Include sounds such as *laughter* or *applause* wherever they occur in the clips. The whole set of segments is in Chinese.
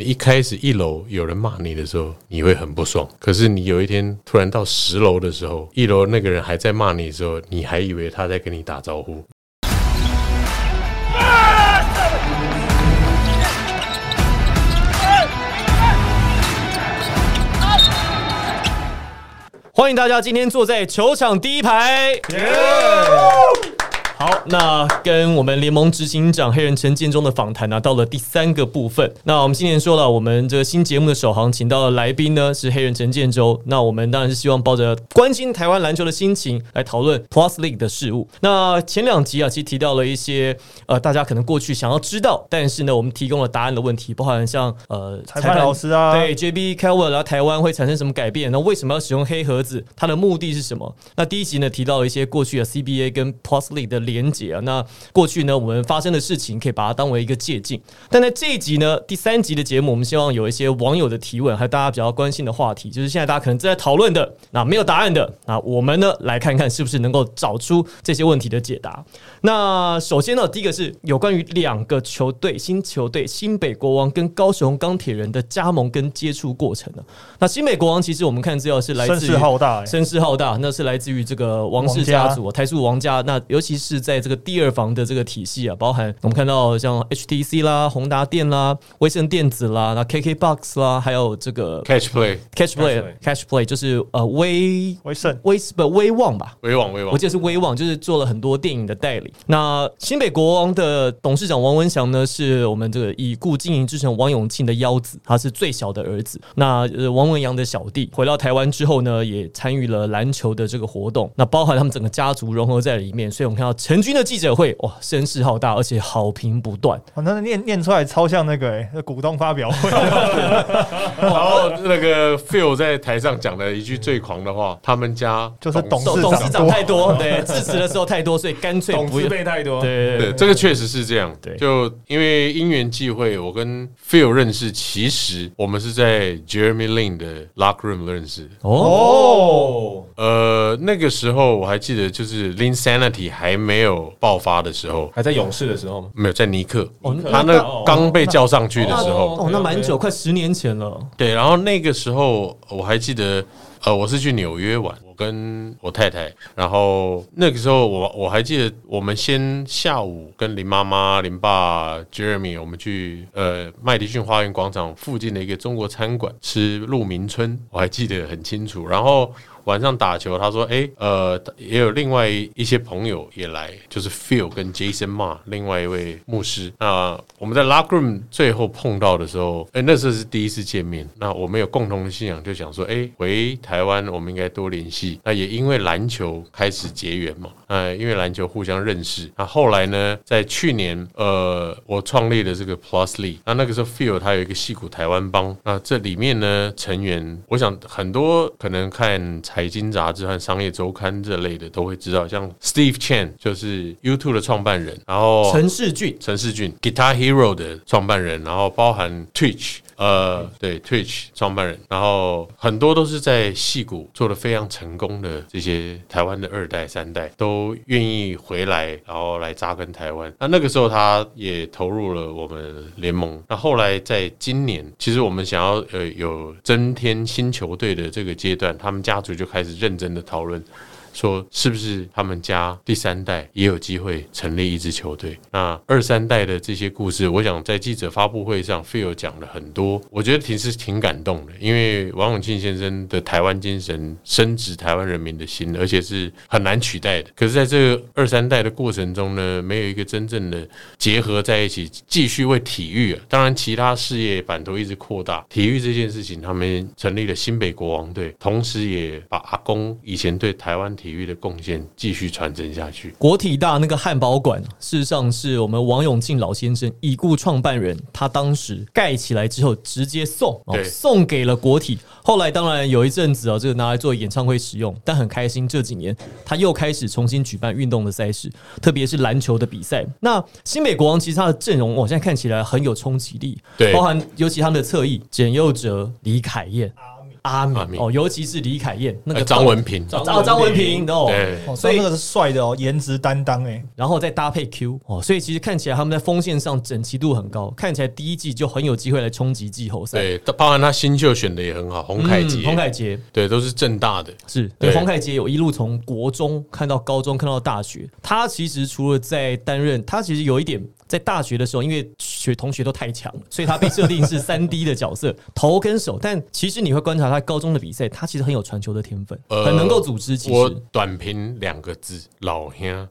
你一开始一楼有人骂你的时候，你会很不爽。可是你有一天突然到十楼的时候，一楼那个人还在骂你的时候，你还以为他在跟你打招呼。欢迎大家今天坐在球场第一排。好，那跟我们联盟执行长黑人陈建中的访谈呢，到了第三个部分。那我们今年说了，我们这个新节目的首航，请到的来宾呢是黑人陈建州。那我们当然是希望抱着关心台湾篮球的心情来讨论 Plus League 的事物。那前两集啊，其实提到了一些呃，大家可能过去想要知道，但是呢，我们提供了答案的问题，包含像呃裁判老师啊，对 JB Calvert 然后台湾会产生什么改变？那为什么要使用黑盒子？它的目的是什么？那第一集呢，提到了一些过去的 CBA 跟 Plus League 的。连结啊，那过去呢，我们发生的事情可以把它当为一个借鉴。但在这一集呢，第三集的节目，我们希望有一些网友的提问，还有大家比较关心的话题，就是现在大家可能正在讨论的，那没有答案的，那我们呢来看看是不是能够找出这些问题的解答。那首先呢，第一个是有关于两个球队新球队新北国王跟高雄钢铁人的加盟跟接触过程呢。那新北国王其实我们看资料是来自声势浩大，声势浩大，那是来自于这个王氏家族台塑王家，那尤其是。在这个第二房的这个体系啊，包含我们看到像 HTC 啦、宏达电啦、威盛电子啦、那 KKBOX 啦，还有这个 Catch Play、Catch Play、Catch Play，就是呃威威盛、威不威望吧？威望、威望，我记得是威望，就是做了很多电影的代理。那新北国王的董事长王文祥呢，是我们这个已故经营之神王永庆的幺子，他是最小的儿子。那呃王文阳的小弟回到台湾之后呢，也参与了篮球的这个活动，那包含他们整个家族融合在里面，所以我们看到。陈军的记者会哇，声势浩大，而且好评不断。那念念出来超像那个哎，股东发表会。*laughs* 然后那个 Phil 在台上讲了一句最狂的话：*laughs* 他们家就是董董事长太多，*laughs* 对，支持的时候太多，所以干脆董事辈太多。对对，这个确实是这样。对，就因为因缘际会，我跟 Phil 认识，其实我们是在 Jeremy Lin 的 Lock Room 认识。哦，呃，那个时候我还记得，就是 Lin Sanity 还没。没有爆发的时候，还在勇士的时候吗？没有，在尼克，他那刚被叫上去的时候，哦，那蛮久，快十年前了。对，然后那个时候我还记得，呃，我是去纽约玩，我跟我太太，然后那个时候我我还记得，我们先下午跟林妈妈、林爸、Jeremy，我们去呃麦迪逊花园广场附近的一个中国餐馆吃鹿鸣春，我还记得很清楚，然后。晚上打球，他说：“哎，呃，也有另外一些朋友也来，就是 Phil 跟 Jason Ma，另外一位牧师。那我们在 Lock Room 最后碰到的时候，哎，那时候是第一次见面。那我们有共同的信仰，就想说，哎，回湾我们应该多联系。那也因为篮球开始结缘嘛，呃，因为篮球互相认识。那后来呢，在去年，呃，我创立了这个 Plus League。那那个时候 Phil 他有一个戏骨台湾帮。那这里面呢，成员，我想很多可能看。财经杂志和商业周刊这类的都会知道，像 Steve Chen 就是 YouTube 的创办人，然后陈世俊，陈世俊 Guitar Hero 的创办人，然后包含 Twitch。呃，对，Twitch 创办人，然后很多都是在戏谷做的非常成功的这些台湾的二代、三代都愿意回来，然后来扎根台湾。那那个时候他也投入了我们联盟。那后来在今年，其实我们想要呃有增添新球队的这个阶段，他们家族就开始认真的讨论。说是不是他们家第三代也有机会成立一支球队？那二三代的这些故事，我想在记者发布会上，Phil 讲了很多，我觉得挺是挺感动的。因为王永庆先生的台湾精神深植台湾人民的心，而且是很难取代的。可是，在这个二三代的过程中呢，没有一个真正的结合在一起，继续为体育啊，当然其他事业版图一直扩大，体育这件事情，他们成立了新北国王队，同时也把阿公以前对台湾。体育的贡献继续传承下去。国体大那个汉堡馆，事实上是我们王永庆老先生已故创办人，他当时盖起来之后直接送，哦送给了国体。后来当然有一阵子啊，这个拿来做演唱会使用，但很开心这几年他又开始重新举办运动的赛事，特别是篮球的比赛。那新美国王其实他的阵容，我现在看起来很有冲击力，对，包含尤其他们的侧翼简佑哲、李凯燕。阿米阿米哦，尤其是李凯燕那个呃张文平，张张文平哦，对。哦，所以那个是帅的哦，颜值担当哎，然后再搭配 Q 哦，所以其实看起来他们在锋线上整齐度很高，看起来第一季就很有机会来冲击季后赛。对，包含他新秀选的也很好，洪凯杰，嗯洪凯杰。对，都是正大的，是对对。洪凯杰有一路从国中看到高中，看到大学。他其实除了在担任，他其实有一点在大学的时候，因为学同学都太强了，所以他被设定是三 D 的角色，头跟手。但其实你会观察他高中的比赛，他其实很有传球的天分，呃很能够组织。其实我短评两个字，老兄。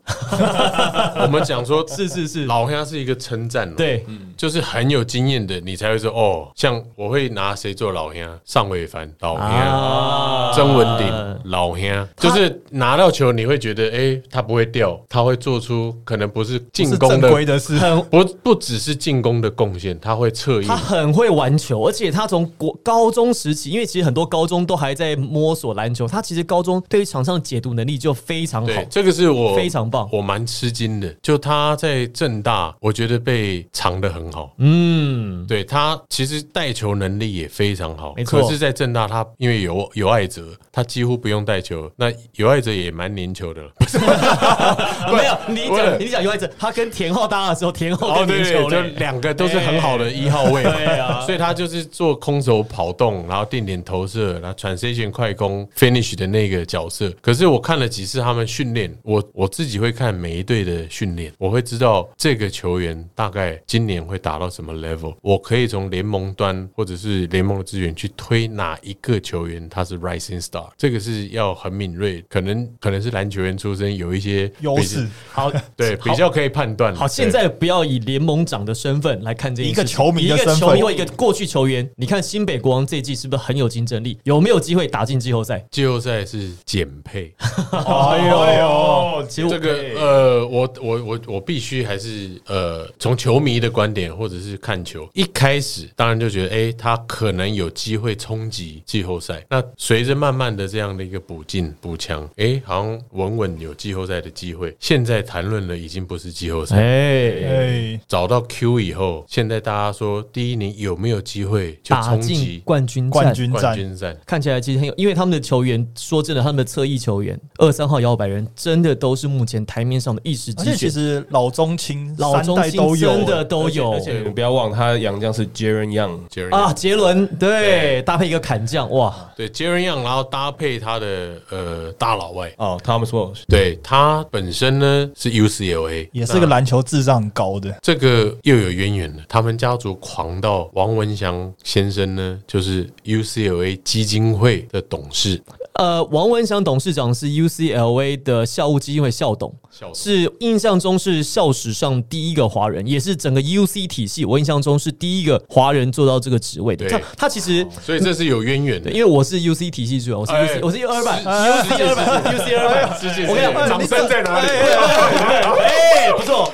我们讲说，*laughs* 是是是，老兄是一个称赞哦，对，就是很有经验的，你才会说哦，像我会拿谁做老兄？尚伟凡老兄，啊曾文鼎老兄，就是拿到球你会觉得，哎，他不会掉，他会做出可能不是进攻的规的事，很不不只是进攻的贡献，他会侧翼他。很会玩球，而且他从国高中时期，因为其实很多高中都还在摸索篮球，他其实高中对于场上解读能力就非常好，。这个是我非常棒我蛮吃惊的。就他在正大，我觉得被藏得很好。嗯，对他其实带球能力也非常好，没错可是，在正大他因为有有爱哲，他几乎不用带球。那有爱哲也蛮粘球的了，*laughs* *laughs* 不是？没有，你讲你讲有爱哲，他跟田浩搭的时候，田浩哦，更对对，就。两个都是很好的一号位嘛，对啊所以他就是做空手跑动，然后定点投射，然后 transition 快攻 finish 的那个角色。可是我看了几次他们训练，我我自己会看每一队的训练，我会知道这个球员大概今年会达到什么 level，我可以从联盟端或者是联盟的资源去推哪一个球员他是 rising star，这个是要很敏锐，可能可能是篮球员出身，有一些优势，好，对，*laughs* 比较可以判断。好，现在不要以联盟长的身份来看这一个球迷一个球迷或一个过去球员，你看新北国王这一季是不是很有竞争力？有没有机会打进季后赛？季后赛是减配。*laughs* 哎呦，其实这个呃，我我我我必须还是呃，从球迷的观点或者是看球，一开始当然就觉得，哎、他可能有机会冲击季后赛。那随着慢慢的这样的一个补进补强，哎、好像稳稳有季后赛的机会。现在谈论的已经不是季后赛，哎，哎，找到 Q 以后，现在大家说第一年有没有机会就打进冲击？冠军战。冠军战，冠军战？看起来其实很有，因为他们的球员，说真的，他们的侧翼球员二三号摇摆人，真的都是目前台面上的一时而且其选，实老中青老中青代都有，真的都有。而且你不要忘，他杨将是 Jaren Young，Jerry 啊。杰伦对搭配一个砍将，哇，对 Jerry Young，然后搭配他的呃大老外，哦，Thomas Walsh，对他本身呢是 UCLA，也是个篮球智障很高的，这个又有渊源了。他们家族狂到王文祥先生呢，就是 UCLA 基金会的董事，呃，王文祥董事长是 UCLA 的校务基金会校董，校董是印象中是校史上第一个华人，也是整个 UC 体系，我印象中是第一个华人做到这个职位的。对他他其实。所以这是有渊源的，。因为我是 UC 体系主任，我是 UC，、哎我是二百是，UC 二百，UC 二百，世界我跟你讲，掌声在哪里？哎，不错。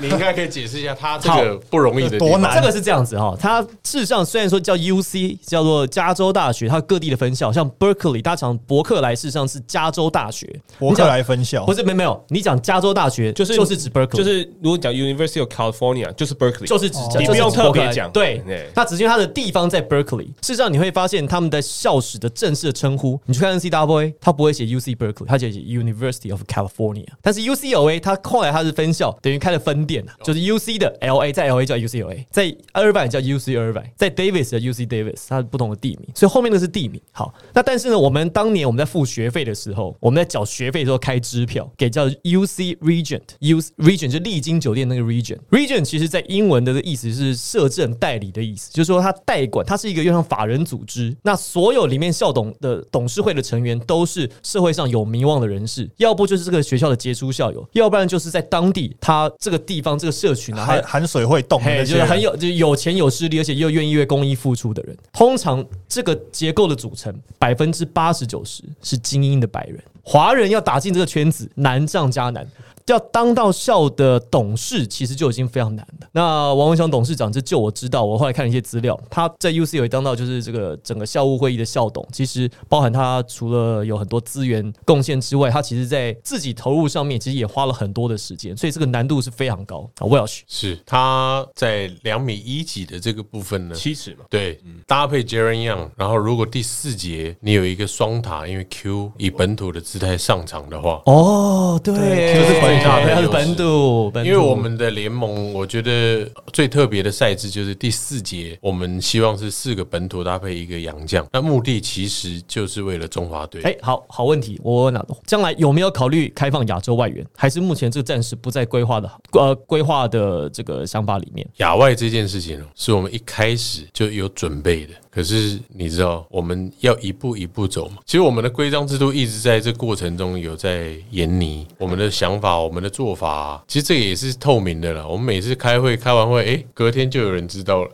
那你你应该可以解释一下他这个不容易的多难。这个是这样子哈，它事实上虽然说叫 UC，叫做加州大学，它各地的分校，像 Berkeley，大家讲伯克莱，事实上是加州大学。伯克莱分校。不是没没有，你讲加州大学就是就是指 Berkeley，就是如果讲 University of California，就是 Berkeley，就是指哦你不用特别讲。对。对，那只是因为它的地方在 Berkeley。事实上，你会发现他们的校史的正式的称呼，你去看 NCAA，它不会写 UC Berkeley，它写 University of California。但是 UCLA 它后来它是分校，等于开了分店啊，就是 UC 的 LA 在 LA 叫 UCLA，在 Irvine 叫 UC Irvine，在 Davis 的 UC Davis，它是不同的地名，所以后面的是地名。好，那但是呢，我们当年我们在付学费的时候，我们在缴学费的时候开支票给叫 UC Regent，U Regent 就丽晶酒店那个 Regent。Regent 其实在英文的意思是摄政代理的意思，就是说它代管，它是一个又像法人组织。那所有里面校董的董事会的成员都是社会上有名望的人士，要不就是这个学校的杰出校友，要不然就是在当地他这个地方这个社群啊，含他含水会动就是很有，就是有钱有势力，而且又愿意为公益付出的人。通常这个结构的组成，百分之八十九十是精英的白人。华人要打进这个圈子难上加难。要当到校的董事，其实就已经非常难了。那王文祥董事长，这就我知道，我后来看了一些资料，他在 UC 有当到就是这个整个校务会议的校董，其实包含他除了有很多资源贡献之外，他其实在自己投入上面，其实也花了很多的时间，所以这个难度是非常高啊。Welsh 是他在两米一几的这个部分呢，七尺嘛，对，搭配 Jaren Young，然后如果第四节你有一个双塔，因为 Q 以本土的姿态上场的话，哦，对，就是最大的他是本土，本土因为我们的联盟，我觉得最特别的赛制就是第四节，我们希望是四个本土搭配一个洋将，那目的其实就是为了中华队。哎，好好问题，我问了，将来有没有考虑开放亚洲外援？还是目前这个暂时不在规划的呃规划的这个想法里面？亚外这件事情哦，是我们一开始就有准备的。可是你知道，我们要一步一步走嘛。其实我们的规章制度一直在这过程中有在研拟我们的想法、我们的做法。其实这个也是透明的了。我们每次开会开完会，哎，隔天就有人知道了。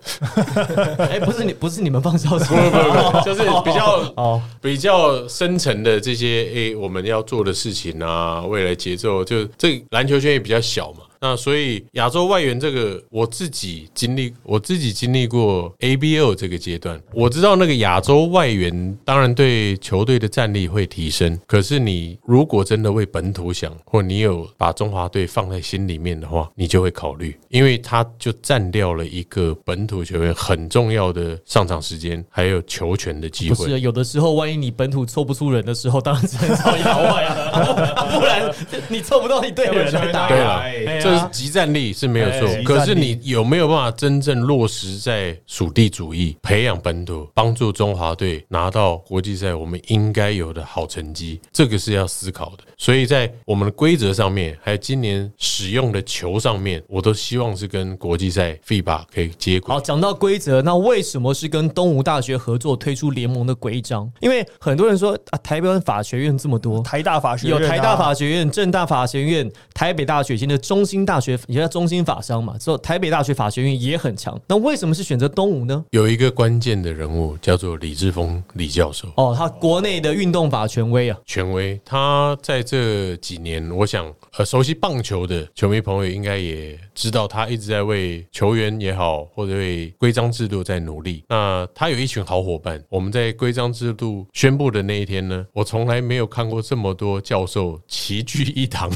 *laughs* 哎，不是你，不是你们放消息，不不不，就是比较哦，比较深层的这些诶、我们要做的事情啊，未来节奏，就这篮球圈也比较小嘛。那所以亚洲外援这个，我自己经历，我自己经历过 ABL 这个阶段，我知道那个亚洲外援当然对球队的战力会提升，可是你如果真的为本土想，或你有把中华队放在心里面的话，你就会考虑，因为他就占掉了一个本土球员很重要的上场时间，还有球权的机会。不是有的时候，万一你本土凑不出人的时候，当然只能找亚外啊，*laughs* 不然你凑不到你队的人来打。对了这是集战力是没有错哎，可是你有没有办法真正落实在属地主义，培养本土，帮助中华队拿到国际赛我们应该有的好成绩？这个是要思考的。所以在我们的规则上面，还有今年使用的球上面，我都希望是跟国际赛 FIBA 可以接轨好，。讲到规则，那为什么是跟东吴大学合作推出联盟的规章？因为很多人说啊，台湾法学院这么多，台大法学院啊有台大法学院、正大法学院、台北大学，现在中兴大学也叫中心法商嘛，之后台北大学法学院也很强。那为什么是选择东吴呢？有一个关键的人物叫做李志峰李教授，哦，他国内的运动法权威啊，权威，他在这几年，我想，呃，熟悉棒球的球迷朋友应该也知道，他一直在为球员也好，或者为规章制度在努力。那他有一群好伙伴，我们在规章制度宣布的那一天呢，我从来没有看过这么多教授齐聚一堂，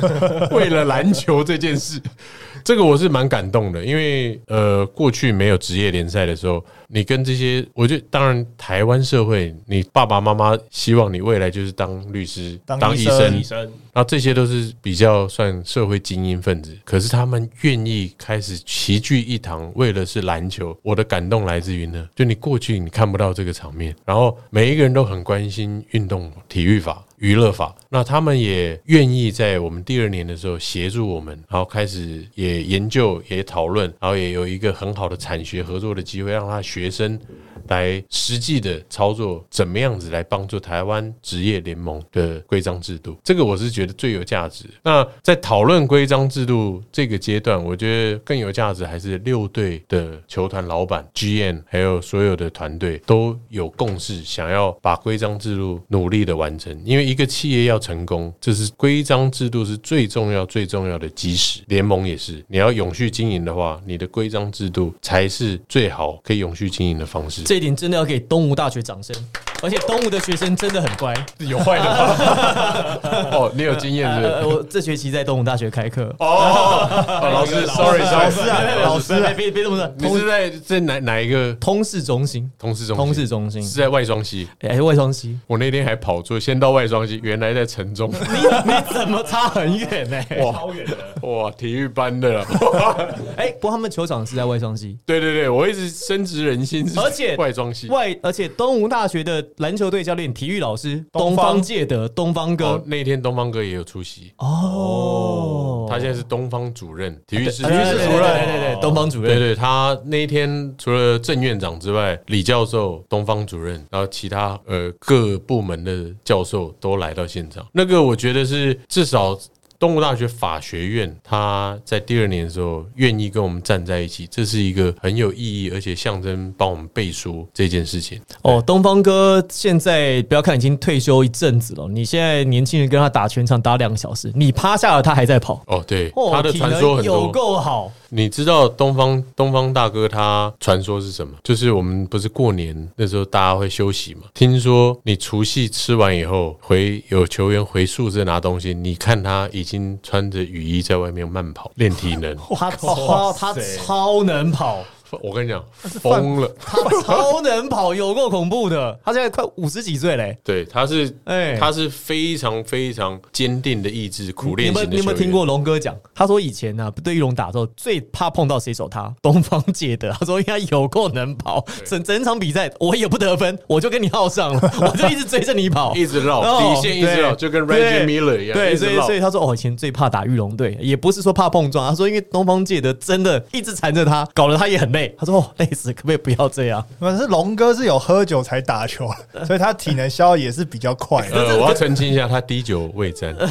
*laughs* 为了篮球这件事。这个我是蛮感动的，因为呃，过去没有职业联赛的时候，你跟这些，我觉得当然台湾社会，你爸爸妈妈希望你未来就是当律师、当医医生生医，生然后这些都是比较算社会精英分子，可是他们愿意开始齐聚一堂，为了是篮球。我的感动来自于呢，就你过去你看不到这个场面，然后每一个人都很关心运动、体育法。娱乐法，那他们也愿意在我们第二年的时候协助我们，然后开始也研究、也讨论，然后也有一个很好的产学合作的机会，让他学学生来实际的操作，怎么样子来帮助台湾职业联盟的规章制度，这个我是觉得最有价值。那在讨论规章制度这个阶段，我觉得更有价值还是六队的球团老板、GM 还有所有的团队都有共识，想要把规章制度努力的完成。因为一个企业要成功，这是规章制度是最重要、最重要的基石。联盟也是，你要永续经营的话，你的规章制度才是最好可以永续经营的方式。一点真的要给东吴大学掌声。而且东吴的学生真的很乖。有坏的吗？*laughs* 哦，你有经验是不是？呃，我这学期在东吴大学开课。哦，老师，sorry 老师啊，老师啊，别别别这么说，你是在在哪哪一个通识中心，通识中心？通识中心是在外双溪。哎，外双溪，我那天还跑错，先到外双溪，原来在城中。*laughs* 你你怎么差很远呢？哇，超远的哇，体育班的了。*laughs* 哎，不过他们球场是在外双溪，对对对，我一直深植人心，而且外双溪。外而且东吴大学的篮球队教练、体育老师东东方方介德、东方哦哥，那天东方哥也有出席，哦，他现在是东方主任，体育室体育室主任，对对对，东方主任，对对，他那一天除了郑院长之外，李教授、东方主任，然后其他呃各部门的教授都来到现场。那个我觉得是至少东吴大学法学院，他在第二年的时候愿意跟我们站在一起，这是一个很有意义，而且象征帮我们背书这件事情。哦，东方哥现在不要看已经退休一阵子了，你现在年轻人跟他打全场打两个小时，你趴下了他还在跑。哦，对，哦他的体能传说很有多。够好，你知道东方东方大哥他传说是什么？就是我们不是过年那时候大家会休息嘛？听说你除夕吃完以后回有球员回宿舍拿东西，你看他已经穿着雨衣在外面慢跑练体能。他超他超能跑，我跟你讲，*laughs* 疯了。他超能跑，有够恐怖的。他现在快五十几岁嘞，对，他是，哎他是非常非常坚定的意志，苦练你有没有型的你有没有听过龙哥讲？他说以前呢、对玉龙打的时候最怕碰到谁手他，东方介德。他说应该有够能跑，整整场比赛我也不得分，我就跟你耗上了，我就一直追着你跑，*laughs* 一直绕哦底线，一直绕，就跟 Reggie Miller 一样，对，所以所以他说哦，以前最怕打玉龙队，也不是说怕碰撞，他说因为东方介德真的一直缠着他，搞得他也很累。他说哦，累死，可不可以不要这样？可是龙哥是有喝酒才打球，*laughs* 所以他体能消耗也是比较快的。呃，我要澄清一下，他滴酒未沾。*laughs*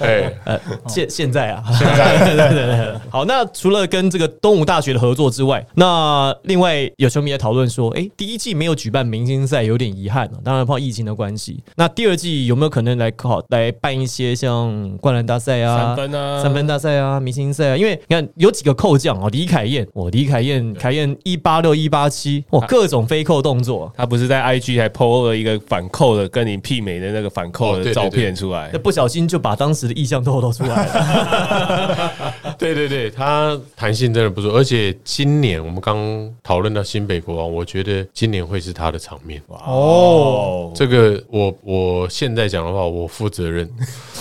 哎，呃，现现在啊，现在 *laughs* 对对对对。好，那除了跟这个东吴大学的合作之外，那另外有球迷在讨论说，哎，第一季没有举办明星赛，有点遗憾啊。当然，碰到疫情的关系，那第二季有没有可能来考来办一些像灌篮大赛啊、三分啊三分大赛啊、明星赛啊？因为你看有几个扣将哦，李凯燕，我，李凯燕，凯燕一八六一八七，哇，各种飞扣动作。他不是在 IG 还 PO 了一个反扣的跟你媲美的那个反扣的照片出来那，不小心就把当时的意向透露出来了。*laughs* 对对对，他弹性真的不错，而且今年我们刚讨论到新北国王，我觉得今年会是他的场面。哦，这个我我现在讲的话，我负责任。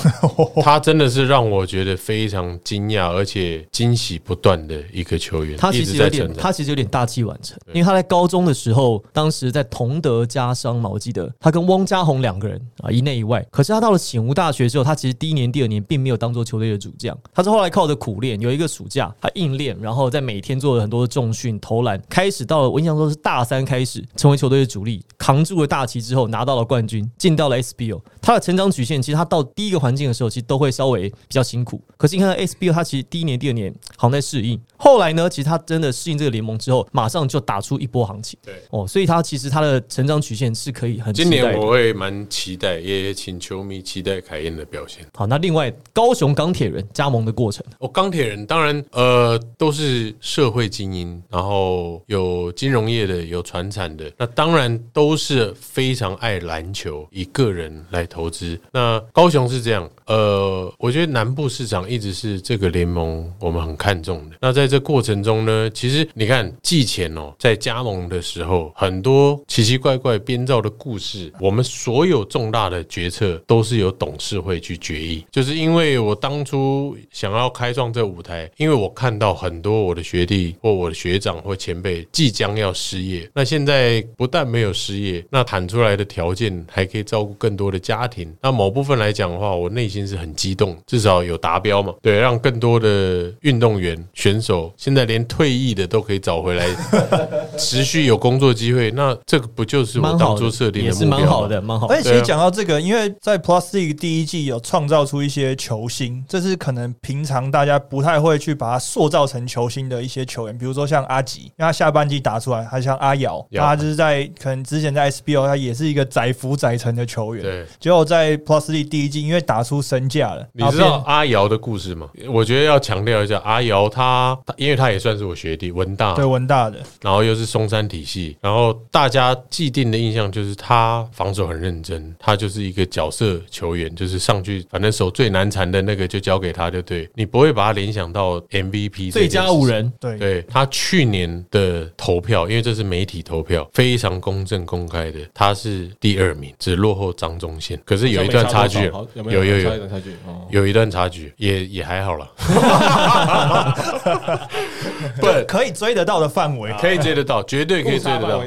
*laughs* 他真的是让我觉得非常惊讶，而且惊喜不断的一个球员，他其实有点。他其实有点大器晚成，因为他在高中的时候，当时在同德家商嘛，我记得他跟汪家宏两个人啊，一内一外。可是他到了醒吾大学之后，他其实第一年、第二年并没有当做球队的主将，他是后来靠着苦练，有一个暑假他硬练，然后在每天做了很多的重训、投篮，开始到了我印象中是大三开始成为球队的主力，扛住了大旗之后拿到了冠军，进到了 SBO。他的成长曲线其实他到第一个环境的时候，其实都会稍微比较辛苦。可是你看到 SBO，他其实第一年、第二年好像在适应，后来呢，其实他真的适应这个联盟之后，马上就打出一波行情。对哦，所以他其实他的成长曲线是可以很今年我会蛮期待，也请球迷期待凯燕的表现。好，那另外高雄钢铁人加盟的过程，哦，钢铁人当然呃都是社会精英，然后有金融业的，有传产的，那当然都是非常爱篮球，以个人来投资。那高雄是这样，呃，我觉得南部市场一直是这个联盟我们很看重的。那在这过程中呢，其实你看季前哦，在加盟的时候，很多奇奇怪怪编造的故事，我们所有重大的决策都是由董事会去决议。就是因为我当初想要开创这舞台，因为我看到很多我的学弟或我的学长或前辈即将要失业，那现在不但没有失业，那谈出来的条件还可以照顾更多的家庭。那某部分来讲的话，我内心是很激动，至少有达标嘛。对，让更多的运动员选手，现在连退役的都可以找回来，*laughs* 持续有工作机会。那这个不就是我们当初设定也是的目标吗蛮好的，蛮好的而。且其实讲到这个，因为在 Plus League 第一季有创造出一些球星，这是可能平常大家不太会去把它塑造成球星的一些球员，比如说像阿吉，因为他下半季打出来，他像阿瑶，他就是在可能之前在 SBO 他也是一个载浮载沉的球员，对。结果在 Plus League 第一季因为打出身价了，你知道阿瑶的故事吗？我觉得要强调一下，阿瑶他，他因为他也算是我学弟，文大，对文大的，然后又是松山体系，然后大家既定的印象就是他防守很认真，他就是一个角色球员，就是上去反正手最难缠的那个就交给他就对，你不会把他联想到 MVP 最佳五。人，对对他去年的投票，因为这是媒体投票，非常公正公开的，他是第二名，只落后张忠宪，可是有一段差距，有没有有有一段差距？哦有一段差距，也也还好了。*laughs* 不，可以追得到的范围，可以追得到，绝对可以追得到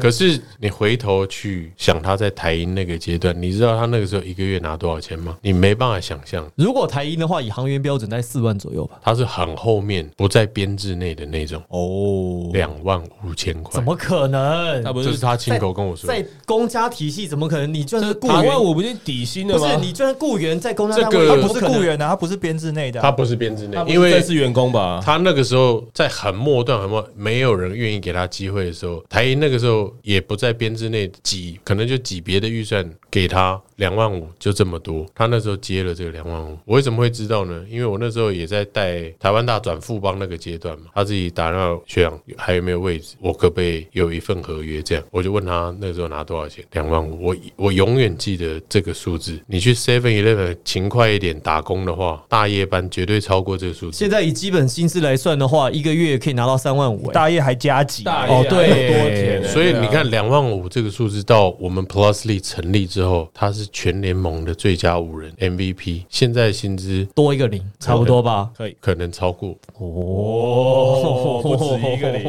可是你回头去想他在台银那个阶段，你知道他那个时候一个月拿多少钱吗？你没办法想象，如果台银的话，以行员标准在四万左右吧。他是很后面不在编制内的那种哦，两万五千块怎。么可能？他不是这是他亲口跟我说。在公家体系怎么可能？你就算是雇两万员，五不是底薪的吗？不是你就算雇员在公家这个单位，他不是雇员啊，他不是编制内的啊、他不是编制内他，不是因为正式员工吧？他那个时候在很末段、很末，没有人愿意给他机会的时候，台银那个时候也不在编制内挤，可能就挤别的预算给他两万五，就这么多。他那时候接了这个两万五，我为什么会知道呢？因为我那时候也在带台湾大转富邦那个阶段嘛，他自己打电话学长还有没有位置，我可不可以有一份合约？这样我就问他那时候拿多少钱，两万五。我我永远记得这个数字。你去 Seven Eleven 勤快一点打工的话，大夜班绝对超过这个数字。现在以基本薪资来算的话，一个月可以拿到三万五、欸。大夜还加几，大哦对多钱所以你看，两万五这个数字到我们 Plusly 成立之后，他是全联盟的最佳五人 MVP，现在薪资多一个零，差不多吧。可以可能超过。哦，不止一个零。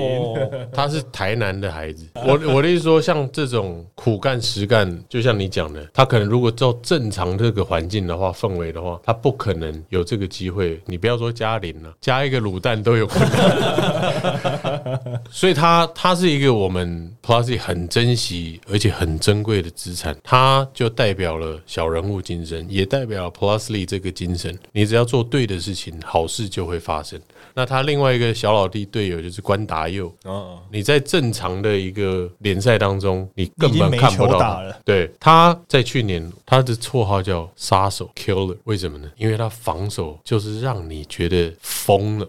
他是台南的孩子，我我的意思说，像这种苦干实干，就像你讲的，他可能如果照正常这个环境的话，氛围的话，他不可能有这个机会。你不要说加零了，加一个卤蛋都有困难。*laughs* 所以他他是一个我们 Plusy 很珍惜而且很珍贵的资产，他就代表了小人物精神，也代表了 Plusly 这个精神。你只要做对的事情，好事就会发生。那他另外一个小老弟队友就是关达佑，哦，你在正常的一个联赛当中，你根本看不到。对，他在去年他的绰号叫杀手 （Killer），为什么呢？因为他防守就是让你觉得疯了，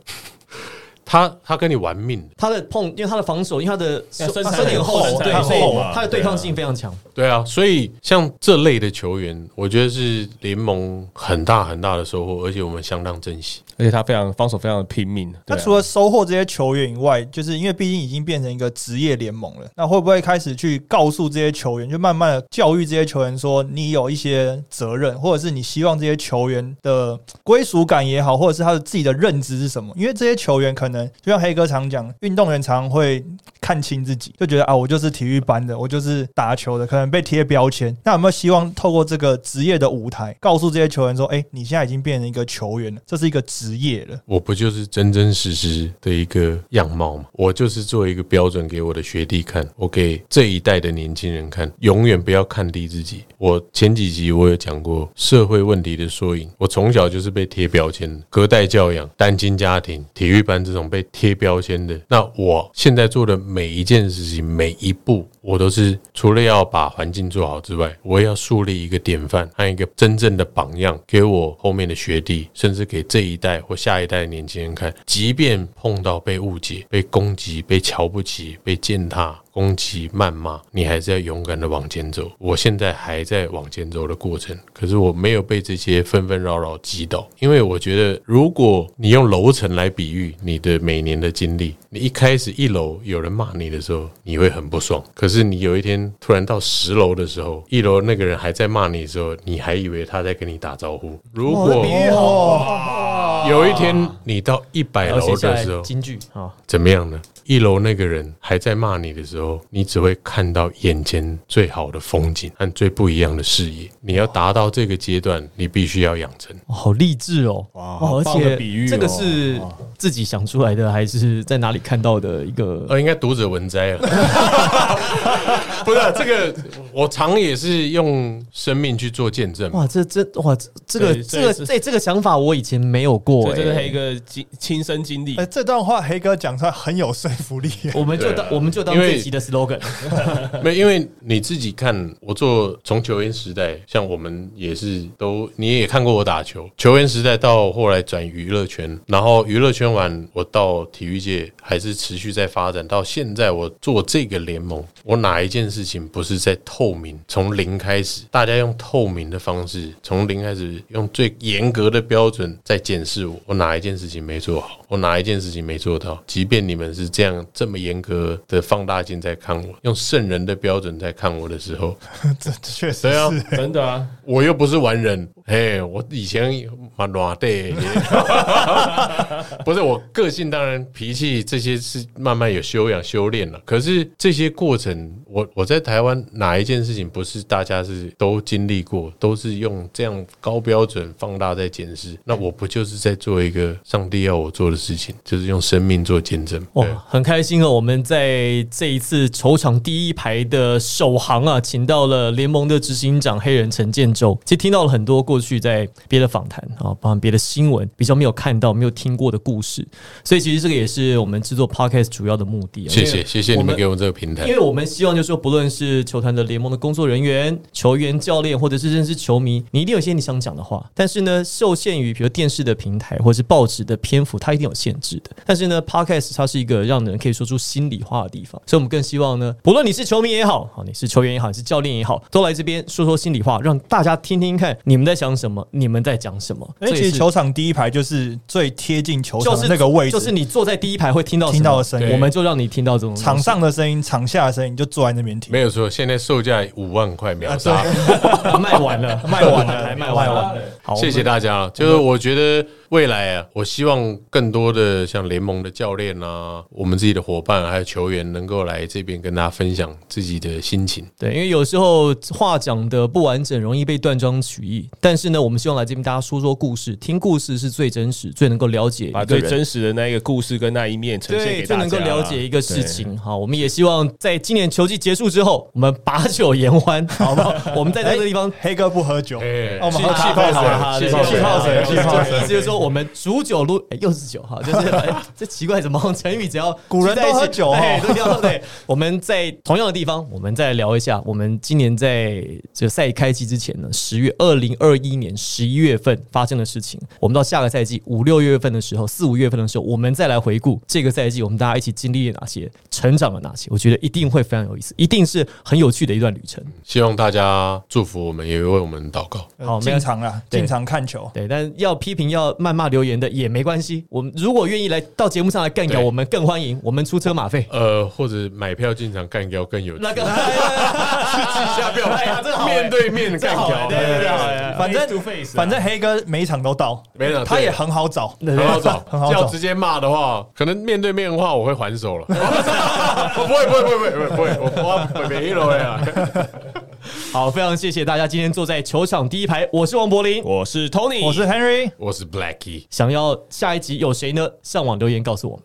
*laughs* 他他跟你玩命的。他的碰，因为他的防守，因为他的身材他身体很厚，对，他的对抗性非常强。对啊，所以像这类的球员，我觉得是联盟很大很大的收获，而且我们相当珍惜。而且他非常防守，非常的拼命。对啊除了收获这些球员以外，就是因为毕竟已经变成一个职业联盟了，那会不会开始去告诉这些球员，就慢慢的教育这些球员说，你有一些责任，或者是你希望这些球员的归属感也好，或者是他的自己的认知是什么？因为这些球员可能就像黑哥常讲，运动员常会看清自己，就觉得啊，我就是体育班的，我就是打球的，可能被贴标签。那有没有希望透过这个职业的舞台，告诉这些球员说，哎、你现在已经变成一个球员了，这是一个职职业了。我不就是真真实实的一个样貌吗？我就是做一个标准给我的学弟看，我给这一代的年轻人看，永远不要看低自己。我前几集我有讲过社会问题的缩影，我从小就是被贴标签的，隔代教养、单亲家庭、体育班这种被贴标签的。那我现在做的每一件事情、每一步，我都是除了要把环境做好之外，我也要树立一个典范和一个真正的榜样，给我后面的学弟，甚至给这一代或下一代的年轻人看。即便碰到被误解、被攻击、被瞧不起、被践踏。攻击、谩骂，你还是要勇敢的往前走。我现在还在往前走的过程，可是我没有被这些纷纷扰扰击倒，因为我觉得，如果你用楼层来比喻你的每年的经历，你一开始一楼有人骂你的时候，你会很不爽。可是你有一天突然到十楼的时候，一楼那个人还在骂你的时候，你还以为他在跟你打招呼。如果比喻哦，有一天你到一百楼的时候，京剧啊，怎么样呢？一楼那个人还在骂你的时候，你只会看到眼前最好的风景和最不一样的视野。你要达到这个阶段，你必须要养成。哇好励志哦！哇哇，而且比喻哦这个是自己想出来的，还是在哪里看到的一个？呃，应该读者文摘啊，*laughs* 不是、啊、这个，我常也是用生命去做见证。哇，这这哇，这这个这个这这个想法我以前没有过这是哎黑哥亲亲身经历哎、。这段话黑哥讲出来很有说服力耶。我们就当我们就当这期的 slogan，*laughs* 没，因为你自己看，我做从球员时代，像我们也是都，你也看过我打球，球员时代到后来转娱乐圈，然后娱乐圈完，我到体育界还是持续在发展，到现在我做这个联盟，我哪一件事情不是在透明，从零开始，大家用透明的方式，从零开始，用最严格的标准在检视我，我哪一件事情没做好，我哪一件事情没做到，即便你们是这样这么严格的放大镜在看我，用圣人的标准在看我的时候，*laughs* 这这确实对啊。真的啊，我又不是完人，嘿，我以前蛮软的，*laughs* 不是我个性当然脾气这些是慢慢有修养修炼了，可是这些过程，我我在台湾哪一件事情不是大家是都经历过，都是用这样高标准放大在检视，那我不就是在做一个上帝要我做的事情，就是用生命做见证。哇对，很开心哦！我们在这一次球场第一排的首航啊，请到了联盟的执行长黑人陈建州。其实听到了很多过去在别的访谈啊，包含别的新闻比较没有看到、没有听过的故事，所以其实这个也是我们制作 podcast 主要的目的、啊。谢谢谢谢你们给我们这个平台因。为我们希望就是说，不论是球团的联盟的工作人员、球员、教练，或者是认识球迷，你一定有些你想讲的话。但是呢，受限于比如电视的平台或者是报纸的篇幅，它一定有限制的。但是呢，podcast 它是一个让人可以说出心里话的地方，所以我们更希望呢，不论你是球迷也好，好你是球员也好，你是教练也好，都来这边说说心里话，让大家听听看你们在想什么，你们在讲什么。因为其实这也是球场第一排就是最贴近球场就是的那个位置，就是你坐在第一排会听到听到的声音我们就让你听到这种场上的声音、场下的声音，你就坐在那边听。没有错，现在售价五万块秒啊杀，*laughs* *laughs* 卖完了，卖完了还卖完卖完了。好，谢谢大家。就是我觉得未来啊，我希望更多的像联盟的教练啊，我们自己的伙伴还有球员，能够来这边跟大家分享自己的心情。对，因为有时候话讲的不完整，容易被断章取义。但是呢，我们希望来这边大家说说故事，听故事是最真实、最能够了解把。最真实的那一个故事跟那一面呈现对，给大家，最能够了解一个事情。好，我们也希望在今年球季结束之后，我们把酒言欢，好不好？*laughs* 我们在这个地方黑哥不喝酒，我们气喝气泡水好对气泡水气泡水气泡水意思就是说，我们煮酒撸，*laughs* 哎又是酒哈，*laughs* 就是哎这奇怪，怎么成语只要古人都喝酒哦哎都要对。*laughs* 我们在同样的地方，我们再聊一下，我们今年在这个赛开季之前呢，十月二零二一年十一月份发生的事情，我们到下个赛季五六月份的时候，四五月份的时候，我们再来回顾这个赛季，我们大家一起经历了哪些，成长了哪些，我觉得一定会非常有意思，一定是很有趣的一段旅程。希望大家祝福我们，也为我们祷告。好没有进场啦，对进场看球。对，但要批评、要谩骂、留言的也没关系。我们如果愿意来到节目上来干掉，我们更欢迎。我们出车马费。呃，或者买票进场干掉更有。那个，私下票哎呀这好哎面对面干掉，对对对对反正反正黑哥每一场都到，没了他也很好找。很好找，*laughs* 很好找要直接骂的话，可能面对面的话，我会还手了。*laughs* 我不会，不会，不会，不会，不会，我我没了呀。*laughs* 好，非常谢谢大家今天坐在球场第一排，我是王柏林。我是 Tony，我是 Henry。我是 Blacky。想要下一集有谁呢？上网留言告诉我们。